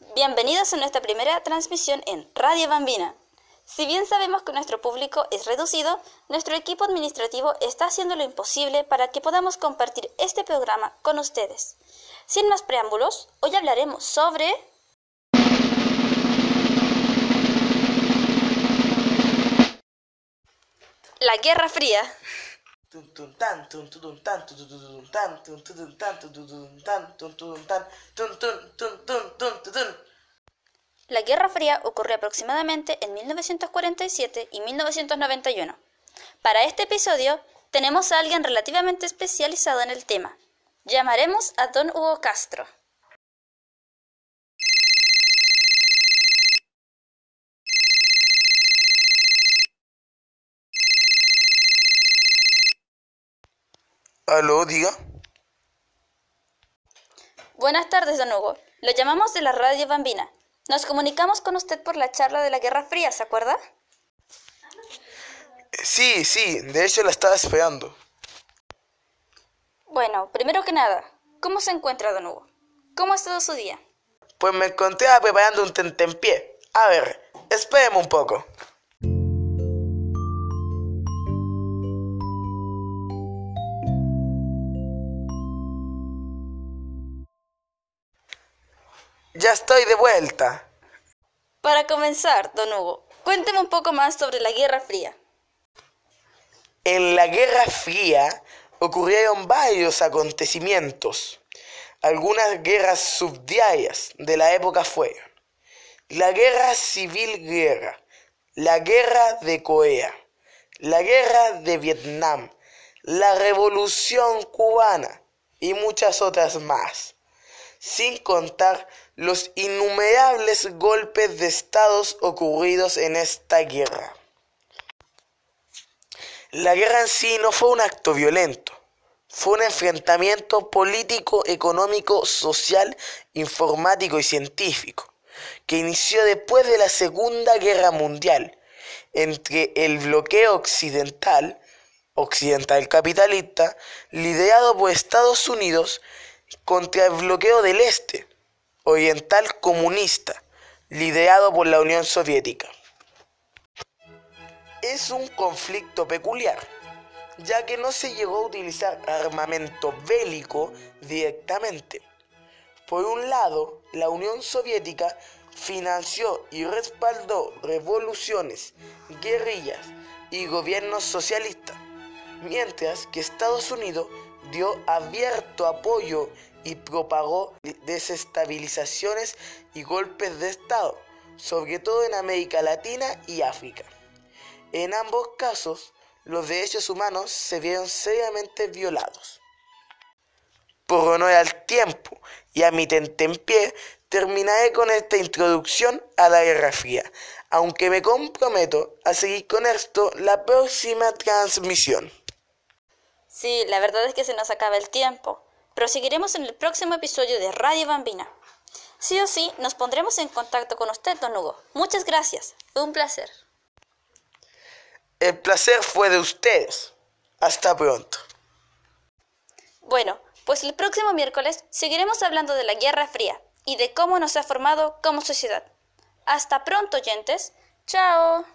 Bienvenidos a nuestra primera transmisión en Radio Bambina. Si bien sabemos que nuestro público es reducido, nuestro equipo administrativo está haciendo lo imposible para que podamos compartir este programa con ustedes. Sin más preámbulos, hoy hablaremos sobre... La Guerra Fría. La Guerra Fría ocurrió aproximadamente en 1947 y 1991. Para este episodio tenemos a alguien relativamente especializado en el tema. Llamaremos a don Hugo Castro. Aló, diga. Buenas tardes, don Hugo. Lo llamamos de la Radio Bambina. Nos comunicamos con usted por la charla de la Guerra Fría, ¿se acuerda? Sí, sí, de hecho la estaba esperando. Bueno, primero que nada, ¿cómo se encuentra, don Hugo? ¿Cómo ha estado su día? Pues me encontré preparando un tentempié. A ver, espéreme un poco. Ya estoy de vuelta. Para comenzar, don Hugo, cuénteme un poco más sobre la Guerra Fría. En la Guerra Fría ocurrieron varios acontecimientos. Algunas guerras subdiarias de la época fueron la Guerra Civil Guerra, la Guerra de Corea, la Guerra de Vietnam, la Revolución Cubana y muchas otras más, sin contar los innumerables golpes de estados ocurridos en esta guerra. La guerra en sí no fue un acto violento, fue un enfrentamiento político, económico, social, informático y científico, que inició después de la Segunda Guerra Mundial entre el bloqueo occidental, occidental capitalista, liderado por Estados Unidos, contra el bloqueo del Este, oriental comunista, liderado por la Unión Soviética. Es un conflicto peculiar, ya que no se llegó a utilizar armamento bélico directamente. Por un lado, la Unión Soviética financió y respaldó revoluciones, guerrillas y gobiernos socialistas, mientras que Estados Unidos dio abierto apoyo y propagó desestabilizaciones y golpes de Estado, sobre todo en América Latina y África. En ambos casos, los derechos humanos se vieron seriamente violados. Por honor al tiempo y a mi tentempié, terminaré con esta introducción a la Guerra Fría, aunque me comprometo a seguir con esto la próxima transmisión. Sí, la verdad es que se nos acaba el tiempo. Proseguiremos en el próximo episodio de Radio Bambina. Sí o sí, nos pondremos en contacto con usted, don Hugo. Muchas gracias. Fue un placer. El placer fue de ustedes. Hasta pronto. Bueno, pues el próximo miércoles seguiremos hablando de la Guerra Fría y de cómo nos ha formado como sociedad. Hasta pronto, oyentes. Chao.